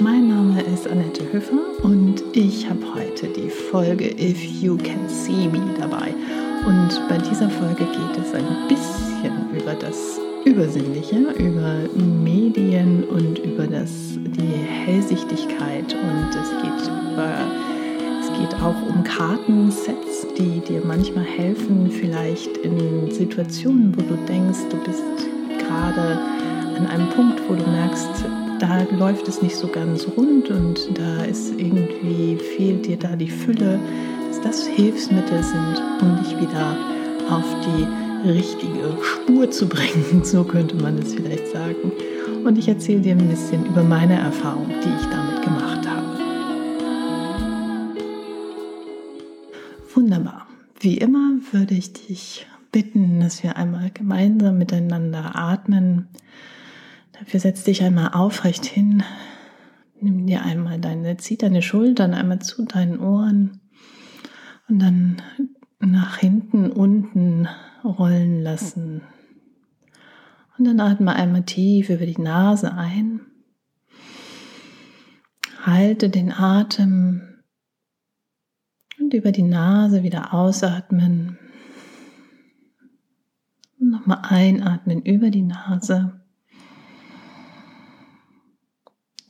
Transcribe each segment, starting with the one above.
Mein Name ist Annette Höfer und ich habe heute die Folge If You Can See Me dabei. Und bei dieser Folge geht es ein bisschen über das Übersinnliche, über Medien und über das, die Hellsichtigkeit und es geht über geht auch um Kartensets, die dir manchmal helfen, vielleicht in Situationen, wo du denkst, du bist gerade an einem Punkt, wo du merkst, da läuft es nicht so ganz rund und da ist irgendwie, fehlt dir da die Fülle, dass das Hilfsmittel sind, um dich wieder auf die richtige Spur zu bringen, so könnte man es vielleicht sagen. Und ich erzähle dir ein bisschen über meine Erfahrung, die ich damit gemacht habe. Wunderbar. Wie immer würde ich dich bitten, dass wir einmal gemeinsam miteinander atmen. Dafür setz dich einmal aufrecht hin. Nimm dir einmal deine, zieh deine Schultern einmal zu deinen Ohren und dann nach hinten unten rollen lassen. Und dann atme einmal tief über die Nase ein. Halte den Atem und über die Nase wieder ausatmen. Nochmal einatmen über die Nase.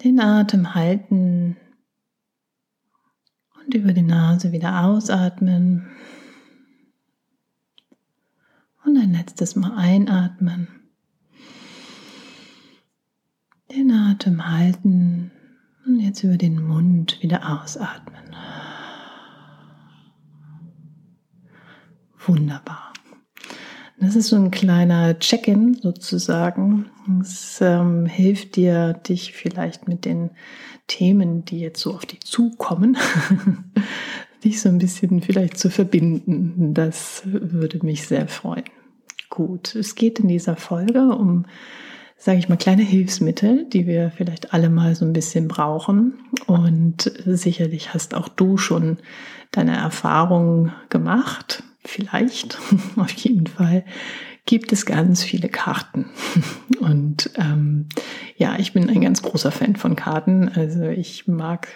Den Atem halten und über die Nase wieder ausatmen. Und ein letztes Mal einatmen. Den Atem halten und jetzt über den Mund wieder ausatmen. Wunderbar. Das ist so ein kleiner Check-in sozusagen. Es ähm, hilft dir, dich vielleicht mit den Themen, die jetzt so auf dich zukommen, dich so ein bisschen vielleicht zu verbinden. Das würde mich sehr freuen. Gut, es geht in dieser Folge um, sage ich mal, kleine Hilfsmittel, die wir vielleicht alle mal so ein bisschen brauchen. Und sicherlich hast auch du schon deine Erfahrungen gemacht vielleicht, auf jeden Fall, gibt es ganz viele Karten. Und ähm, ja, ich bin ein ganz großer Fan von Karten. Also ich mag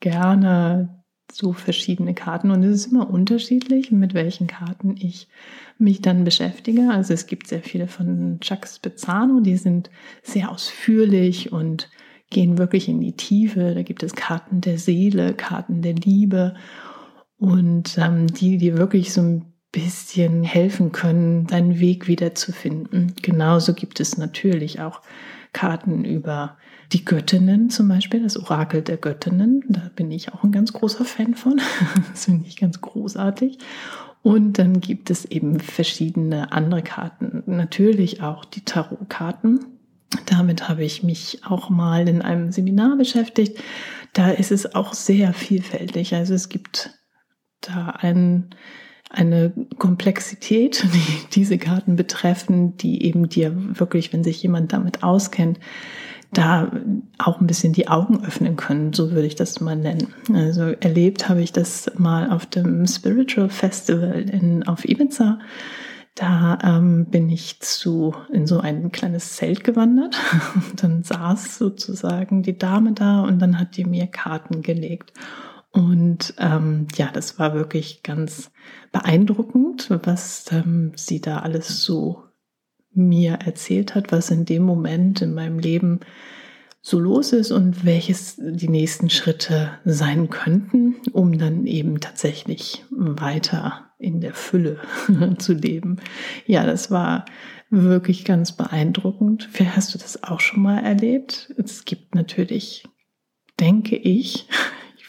gerne so verschiedene Karten und es ist immer unterschiedlich, mit welchen Karten ich mich dann beschäftige. Also es gibt sehr viele von Chuck Spezzano, die sind sehr ausführlich und gehen wirklich in die Tiefe. Da gibt es Karten der Seele, Karten der Liebe und ähm, die dir wirklich so ein bisschen helfen können, deinen Weg wiederzufinden. Genauso gibt es natürlich auch Karten über die Göttinnen zum Beispiel, das Orakel der Göttinnen. Da bin ich auch ein ganz großer Fan von. Das finde ich ganz großartig. Und dann gibt es eben verschiedene andere Karten. Natürlich auch die Tarotkarten. Damit habe ich mich auch mal in einem Seminar beschäftigt. Da ist es auch sehr vielfältig. Also es gibt da ein, eine Komplexität, die diese Karten betreffen, die eben dir wirklich, wenn sich jemand damit auskennt, da auch ein bisschen die Augen öffnen können, so würde ich das mal nennen. Also erlebt habe ich das mal auf dem Spiritual Festival in, auf Ibiza. Da ähm, bin ich zu in so ein kleines Zelt gewandert. Und dann saß sozusagen die Dame da und dann hat die mir Karten gelegt. Und ähm, ja, das war wirklich ganz beeindruckend, was ähm, sie da alles so mir erzählt hat, was in dem Moment in meinem Leben so los ist und welches die nächsten Schritte sein könnten, um dann eben tatsächlich weiter in der Fülle zu leben. Ja, das war wirklich ganz beeindruckend. Vielleicht hast du das auch schon mal erlebt. Es gibt natürlich, denke ich,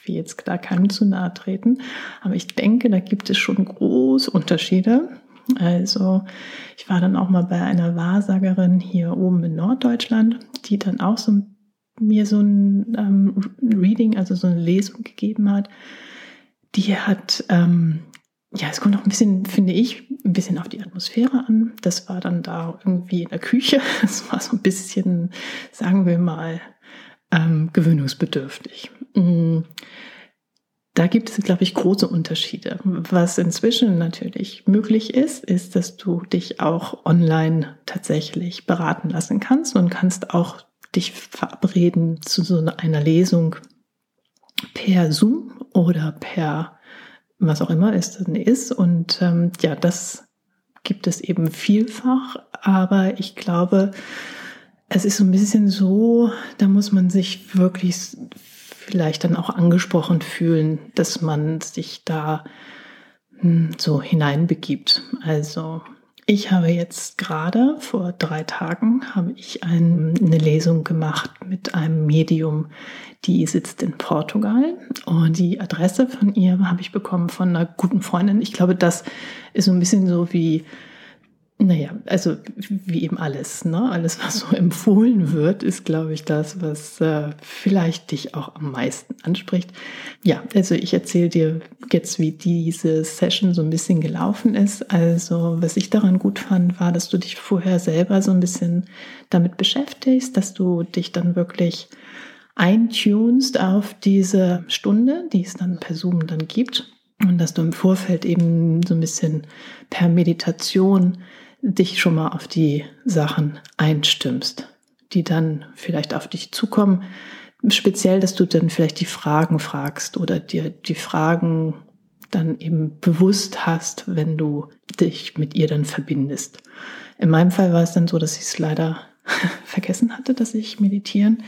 will jetzt da keinem zu nahe treten, aber ich denke, da gibt es schon große Unterschiede. Also ich war dann auch mal bei einer Wahrsagerin hier oben in Norddeutschland, die dann auch so mir so ein ähm, Reading, also so eine Lesung gegeben hat. Die hat, ähm, ja, es kommt auch ein bisschen, finde ich, ein bisschen auf die Atmosphäre an. Das war dann da irgendwie in der Küche. Es war so ein bisschen, sagen wir mal, ähm, gewöhnungsbedürftig. Mm. da gibt es, glaube ich, große Unterschiede. Was inzwischen natürlich möglich ist, ist, dass du dich auch online tatsächlich beraten lassen kannst und kannst auch dich verabreden zu so einer Lesung per Zoom oder per was auch immer es dann ist. Und ähm, ja, das gibt es eben vielfach, aber ich glaube, es ist so ein bisschen so, da muss man sich wirklich vielleicht dann auch angesprochen fühlen, dass man sich da hm, so hineinbegibt. Also ich habe jetzt gerade vor drei Tagen habe ich ein, eine Lesung gemacht mit einem Medium, die sitzt in Portugal und die Adresse von ihr habe ich bekommen von einer guten Freundin. Ich glaube, das ist so ein bisschen so wie naja, also wie eben alles, ne? Alles, was so empfohlen wird, ist, glaube ich, das, was äh, vielleicht dich auch am meisten anspricht. Ja, also ich erzähle dir jetzt, wie diese Session so ein bisschen gelaufen ist. Also, was ich daran gut fand, war, dass du dich vorher selber so ein bisschen damit beschäftigst, dass du dich dann wirklich eintunst auf diese Stunde, die es dann per Zoom dann gibt. Und dass du im Vorfeld eben so ein bisschen per Meditation dich schon mal auf die Sachen einstimmst, die dann vielleicht auf dich zukommen. Speziell, dass du dann vielleicht die Fragen fragst oder dir die Fragen dann eben bewusst hast, wenn du dich mit ihr dann verbindest. In meinem Fall war es dann so, dass ich es leider vergessen hatte, dass ich meditieren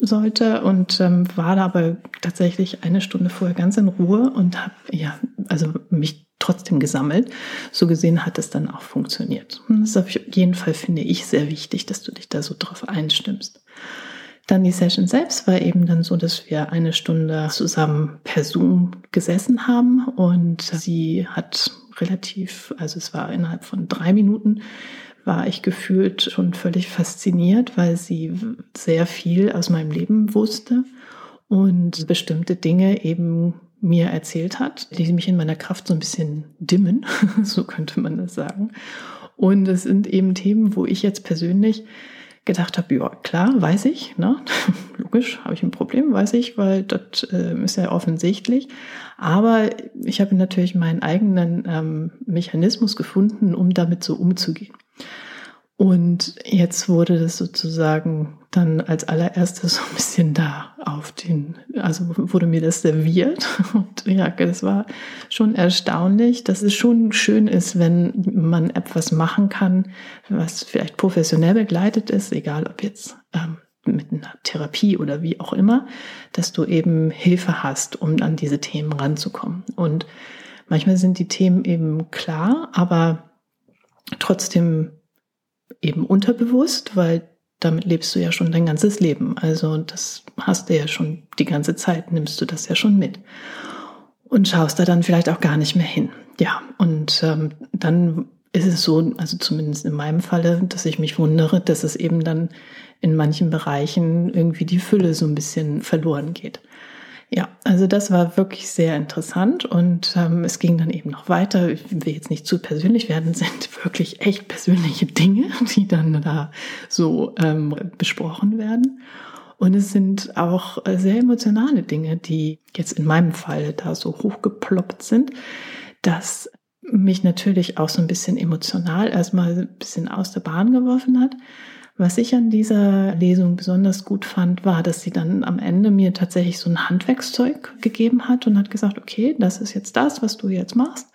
sollte und ähm, war da aber tatsächlich eine Stunde vorher ganz in Ruhe und habe ja also mich trotzdem gesammelt. So gesehen hat es dann auch funktioniert. Und das ist auf jeden Fall, finde ich, sehr wichtig, dass du dich da so drauf einstimmst. Dann die Session selbst war eben dann so, dass wir eine Stunde zusammen per Zoom gesessen haben und sie hat relativ, also es war innerhalb von drei Minuten, war ich gefühlt schon völlig fasziniert, weil sie sehr viel aus meinem Leben wusste und bestimmte Dinge eben mir erzählt hat, die mich in meiner Kraft so ein bisschen dimmen, so könnte man das sagen. Und es sind eben Themen, wo ich jetzt persönlich gedacht habe, ja klar, weiß ich, ne? logisch, habe ich ein Problem, weiß ich, weil das äh, ist ja offensichtlich. Aber ich habe natürlich meinen eigenen ähm, Mechanismus gefunden, um damit so umzugehen. Und jetzt wurde das sozusagen dann als allererstes so ein bisschen da auf den, also wurde mir das serviert. Und ja, das war schon erstaunlich, dass es schon schön ist, wenn man etwas machen kann, was vielleicht professionell begleitet ist, egal ob jetzt ähm, mit einer Therapie oder wie auch immer, dass du eben Hilfe hast, um an diese Themen ranzukommen. Und manchmal sind die Themen eben klar, aber trotzdem eben unterbewusst, weil damit lebst du ja schon dein ganzes Leben. Also das hast du ja schon die ganze Zeit, nimmst du das ja schon mit. Und schaust da dann vielleicht auch gar nicht mehr hin. Ja, und ähm, dann ist es so, also zumindest in meinem Falle, dass ich mich wundere, dass es eben dann in manchen Bereichen irgendwie die Fülle so ein bisschen verloren geht. Ja, also das war wirklich sehr interessant und ähm, es ging dann eben noch weiter. Ich will jetzt nicht zu persönlich werden, sind wirklich echt persönliche Dinge, die dann da so ähm, besprochen werden. Und es sind auch sehr emotionale Dinge, die jetzt in meinem Fall da so hochgeploppt sind, dass mich natürlich auch so ein bisschen emotional erstmal ein bisschen aus der Bahn geworfen hat. Was ich an dieser Lesung besonders gut fand, war, dass sie dann am Ende mir tatsächlich so ein Handwerkszeug gegeben hat und hat gesagt, okay, das ist jetzt das, was du jetzt machst.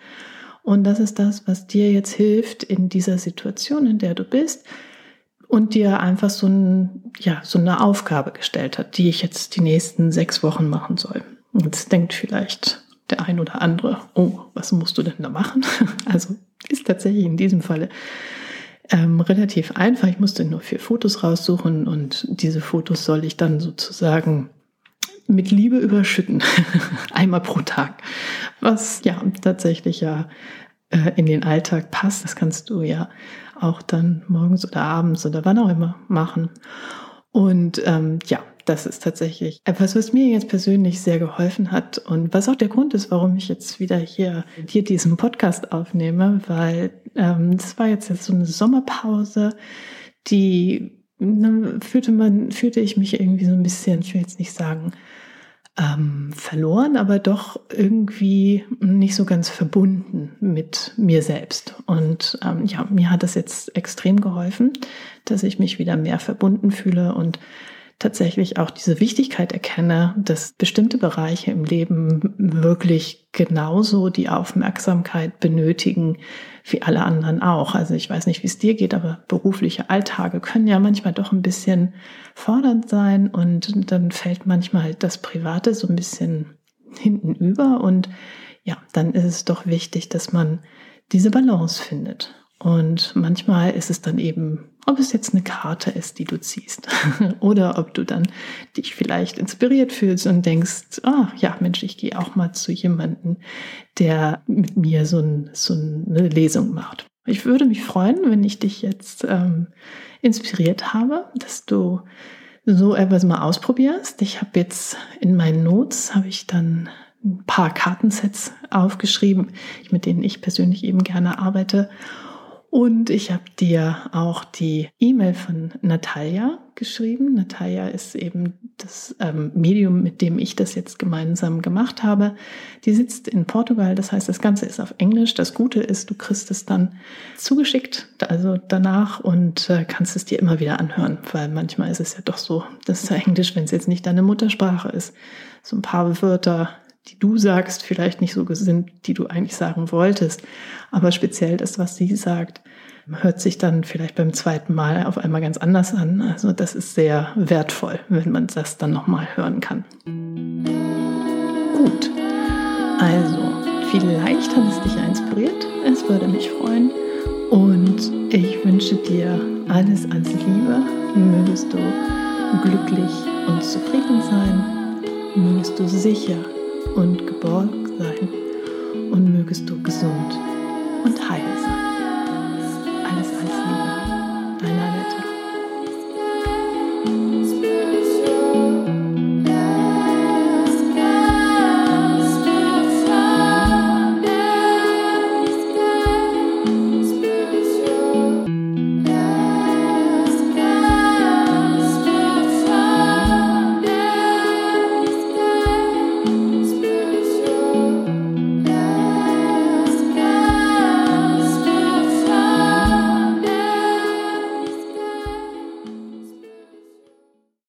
Und das ist das, was dir jetzt hilft in dieser Situation, in der du bist. Und dir einfach so, ein, ja, so eine Aufgabe gestellt hat, die ich jetzt die nächsten sechs Wochen machen soll. Jetzt denkt vielleicht der ein oder andere, oh, was musst du denn da machen? Also ist tatsächlich in diesem Falle ähm, relativ einfach. Ich musste nur vier Fotos raussuchen und diese Fotos soll ich dann sozusagen mit Liebe überschütten. Einmal pro Tag. Was ja tatsächlich ja äh, in den Alltag passt. Das kannst du ja auch dann morgens oder abends oder wann auch immer machen. Und ähm, ja, das ist tatsächlich etwas, was mir jetzt persönlich sehr geholfen hat und was auch der Grund ist, warum ich jetzt wieder hier, hier diesen Podcast aufnehme, weil ähm, das war jetzt, jetzt so eine Sommerpause, die ne, fühlte man, fühlte ich mich irgendwie so ein bisschen, ich will jetzt nicht sagen, ähm, verloren, aber doch irgendwie nicht so ganz verbunden mit mir selbst. Und ähm, ja, mir hat das jetzt extrem geholfen, dass ich mich wieder mehr verbunden fühle und tatsächlich auch diese Wichtigkeit erkenne, dass bestimmte Bereiche im Leben wirklich genauso die Aufmerksamkeit benötigen wie alle anderen auch. Also ich weiß nicht, wie es dir geht, aber berufliche Alltage können ja manchmal doch ein bisschen fordernd sein und dann fällt manchmal das Private so ein bisschen hinten über und ja, dann ist es doch wichtig, dass man diese Balance findet. Und manchmal ist es dann eben, ob es jetzt eine Karte ist, die du ziehst, oder ob du dann dich vielleicht inspiriert fühlst und denkst, ah ja, Mensch, ich gehe auch mal zu jemandem, der mit mir so, ein, so eine Lesung macht. Ich würde mich freuen, wenn ich dich jetzt ähm, inspiriert habe, dass du so etwas mal ausprobierst. Ich habe jetzt in meinen Notes habe ich dann ein paar Kartensets aufgeschrieben, mit denen ich persönlich eben gerne arbeite und ich habe dir auch die E-Mail von Natalia geschrieben. Natalia ist eben das ähm, Medium, mit dem ich das jetzt gemeinsam gemacht habe. Die sitzt in Portugal, das heißt, das Ganze ist auf Englisch. Das Gute ist, du kriegst es dann zugeschickt, also danach und äh, kannst es dir immer wieder anhören, weil manchmal ist es ja doch so, dass Englisch, wenn es jetzt nicht deine Muttersprache ist, so ein paar Wörter die du sagst, vielleicht nicht so sind, die du eigentlich sagen wolltest. Aber speziell das, was sie sagt, hört sich dann vielleicht beim zweiten Mal auf einmal ganz anders an. Also das ist sehr wertvoll, wenn man das dann nochmal hören kann. Gut, also vielleicht hat es dich inspiriert. Es würde mich freuen. Und ich wünsche dir alles als Liebe. Mögest du glücklich und zufrieden sein. Mögest du sicher und geborgen sein und mögest du gesund und heil sein.